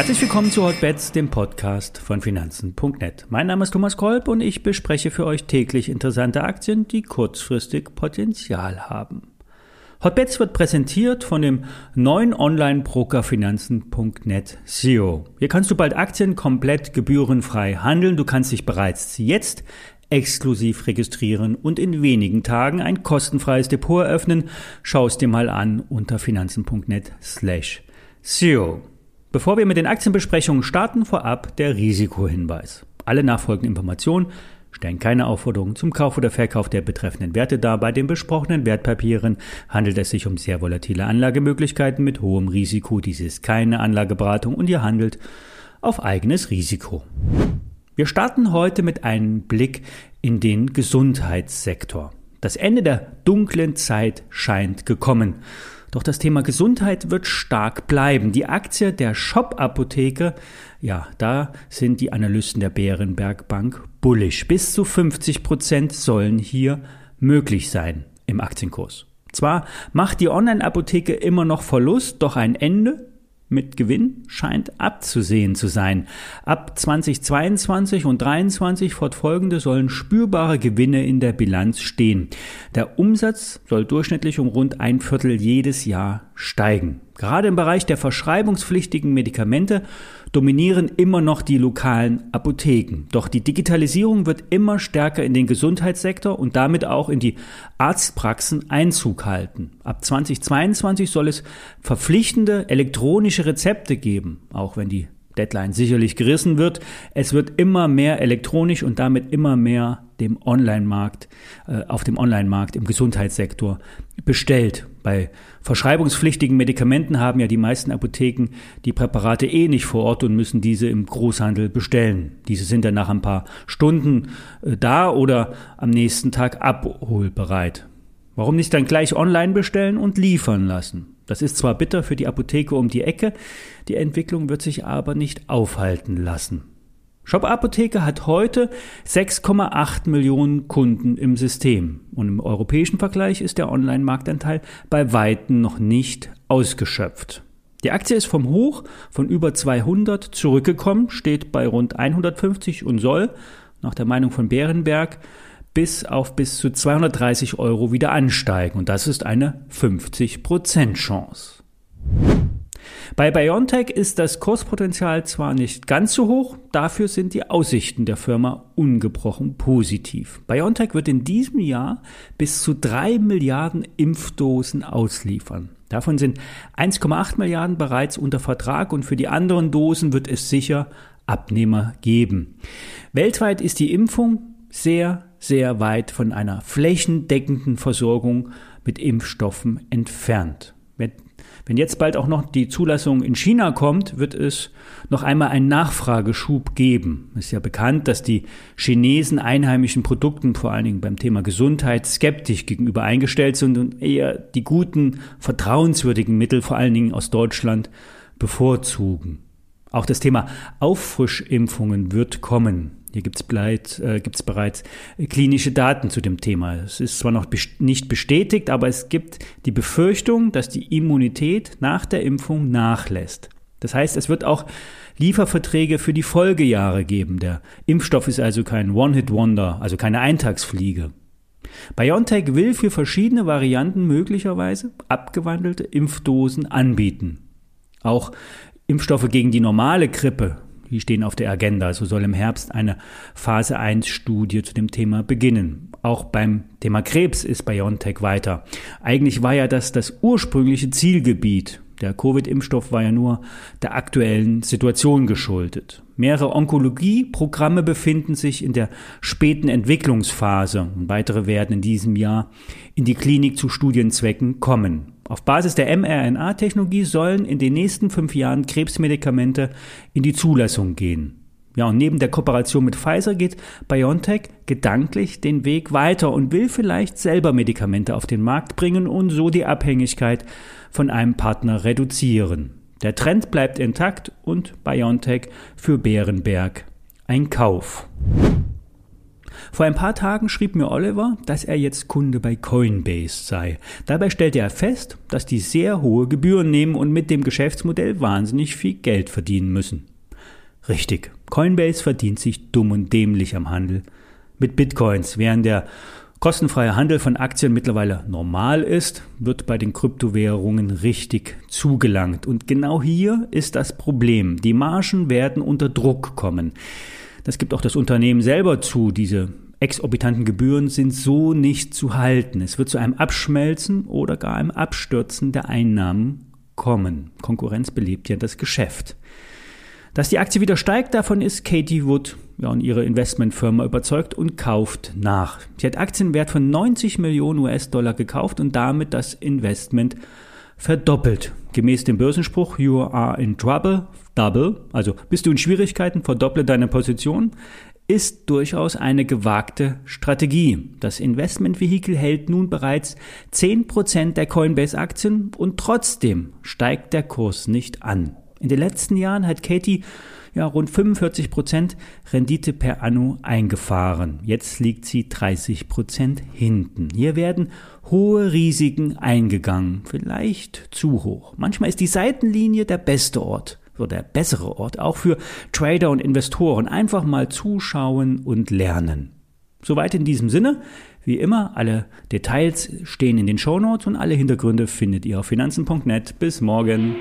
Herzlich willkommen zu Hotbets, dem Podcast von Finanzen.net. Mein Name ist Thomas Kolb und ich bespreche für euch täglich interessante Aktien, die kurzfristig Potenzial haben. Hotbets wird präsentiert von dem neuen Online-Broker Finanzen.net SEO. Hier kannst du bald Aktien komplett gebührenfrei handeln. Du kannst dich bereits jetzt exklusiv registrieren und in wenigen Tagen ein kostenfreies Depot eröffnen. Schau es dir mal an unter finanzen.net slash SEO. Bevor wir mit den Aktienbesprechungen starten, vorab der Risikohinweis. Alle nachfolgenden Informationen stellen keine Aufforderung zum Kauf oder Verkauf der betreffenden Werte dar. Bei den besprochenen Wertpapieren handelt es sich um sehr volatile Anlagemöglichkeiten mit hohem Risiko. Dies ist keine Anlageberatung und ihr handelt auf eigenes Risiko. Wir starten heute mit einem Blick in den Gesundheitssektor. Das Ende der dunklen Zeit scheint gekommen. Doch das Thema Gesundheit wird stark bleiben. Die Aktie der Shop-Apotheke, ja, da sind die Analysten der Bärenberg Bank bullish. Bis zu 50 Prozent sollen hier möglich sein im Aktienkurs. Zwar macht die Online-Apotheke immer noch Verlust, doch ein Ende mit Gewinn scheint abzusehen zu sein. Ab 2022 und 2023 fortfolgende sollen spürbare Gewinne in der Bilanz stehen. Der Umsatz soll durchschnittlich um rund ein Viertel jedes Jahr steigen. Gerade im Bereich der verschreibungspflichtigen Medikamente dominieren immer noch die lokalen Apotheken. Doch die Digitalisierung wird immer stärker in den Gesundheitssektor und damit auch in die Arztpraxen Einzug halten. Ab 2022 soll es verpflichtende elektronische Rezepte geben, auch wenn die Deadline sicherlich gerissen wird. Es wird immer mehr elektronisch und damit immer mehr dem Online-Markt, äh, auf dem Online-Markt im Gesundheitssektor bestellt. Bei verschreibungspflichtigen Medikamenten haben ja die meisten Apotheken die Präparate eh nicht vor Ort und müssen diese im Großhandel bestellen. Diese sind dann nach ein paar Stunden äh, da oder am nächsten Tag abholbereit. Warum nicht dann gleich online bestellen und liefern lassen? Das ist zwar bitter für die Apotheke um die Ecke, die Entwicklung wird sich aber nicht aufhalten lassen. Shop Apotheke hat heute 6,8 Millionen Kunden im System und im europäischen Vergleich ist der Online-Marktanteil bei weitem noch nicht ausgeschöpft. Die Aktie ist vom Hoch von über 200 zurückgekommen, steht bei rund 150 und soll, nach der Meinung von Bärenberg, bis auf bis zu 230 Euro wieder ansteigen. Und das ist eine 50% Chance. Bei BioNTech ist das Kurspotenzial zwar nicht ganz so hoch, dafür sind die Aussichten der Firma ungebrochen positiv. BioNTech wird in diesem Jahr bis zu drei Milliarden Impfdosen ausliefern. Davon sind 1,8 Milliarden bereits unter Vertrag und für die anderen Dosen wird es sicher Abnehmer geben. Weltweit ist die Impfung sehr, sehr weit von einer flächendeckenden Versorgung mit Impfstoffen entfernt. Wenn, wenn jetzt bald auch noch die Zulassung in China kommt, wird es noch einmal einen Nachfrageschub geben. Es ist ja bekannt, dass die Chinesen einheimischen Produkten, vor allen Dingen beim Thema Gesundheit, skeptisch gegenüber eingestellt sind und eher die guten, vertrauenswürdigen Mittel, vor allen Dingen aus Deutschland, bevorzugen. Auch das Thema Auffrischimpfungen wird kommen. Hier gibt es äh, bereits klinische Daten zu dem Thema. Es ist zwar noch nicht bestätigt, aber es gibt die Befürchtung, dass die Immunität nach der Impfung nachlässt. Das heißt, es wird auch Lieferverträge für die Folgejahre geben. Der Impfstoff ist also kein One-Hit-Wonder, also keine Eintagsfliege. BioNTech will für verschiedene Varianten möglicherweise abgewandelte Impfdosen anbieten. Auch Impfstoffe gegen die normale Grippe die stehen auf der Agenda. So soll im Herbst eine Phase 1 Studie zu dem Thema beginnen. Auch beim Thema Krebs ist BioNTech weiter. Eigentlich war ja das das ursprüngliche Zielgebiet. Der Covid-Impfstoff war ja nur der aktuellen Situation geschuldet. Mehrere Onkologieprogramme befinden sich in der späten Entwicklungsphase und weitere werden in diesem Jahr in die Klinik zu Studienzwecken kommen. Auf Basis der mRNA-Technologie sollen in den nächsten fünf Jahren Krebsmedikamente in die Zulassung gehen. Ja, und neben der Kooperation mit Pfizer geht BioNTech gedanklich den Weg weiter und will vielleicht selber Medikamente auf den Markt bringen und so die Abhängigkeit von einem Partner reduzieren. Der Trend bleibt intakt und BioNTech für Bärenberg ein Kauf. Vor ein paar Tagen schrieb mir Oliver, dass er jetzt Kunde bei Coinbase sei. Dabei stellte er fest, dass die sehr hohe Gebühren nehmen und mit dem Geschäftsmodell wahnsinnig viel Geld verdienen müssen. Richtig, Coinbase verdient sich dumm und dämlich am Handel mit Bitcoins, während der kostenfreie Handel von Aktien mittlerweile normal ist, wird bei den Kryptowährungen richtig zugelangt. Und genau hier ist das Problem. Die Margen werden unter Druck kommen. Das gibt auch das Unternehmen selber zu. Diese exorbitanten Gebühren sind so nicht zu halten. Es wird zu einem Abschmelzen oder gar einem Abstürzen der Einnahmen kommen. Konkurrenz belebt ja das Geschäft. Dass die Aktie wieder steigt, davon ist Katie Wood ja, und ihre Investmentfirma überzeugt und kauft nach. Sie hat Aktienwert von 90 Millionen US-Dollar gekauft und damit das Investment verdoppelt. Gemäß dem Börsenspruch You are in trouble, double, also bist du in Schwierigkeiten, verdopple deine Position, ist durchaus eine gewagte Strategie. Das Investmentvehikel hält nun bereits 10% der Coinbase-Aktien und trotzdem steigt der Kurs nicht an. In den letzten Jahren hat Katie ja rund 45 Prozent Rendite per Anno eingefahren. Jetzt liegt sie 30 Prozent hinten. Hier werden hohe Risiken eingegangen, vielleicht zu hoch. Manchmal ist die Seitenlinie der beste Ort oder der bessere Ort, auch für Trader und Investoren. Einfach mal zuschauen und lernen. Soweit in diesem Sinne. Wie immer, alle Details stehen in den Shownotes und alle Hintergründe findet ihr auf finanzen.net. Bis morgen.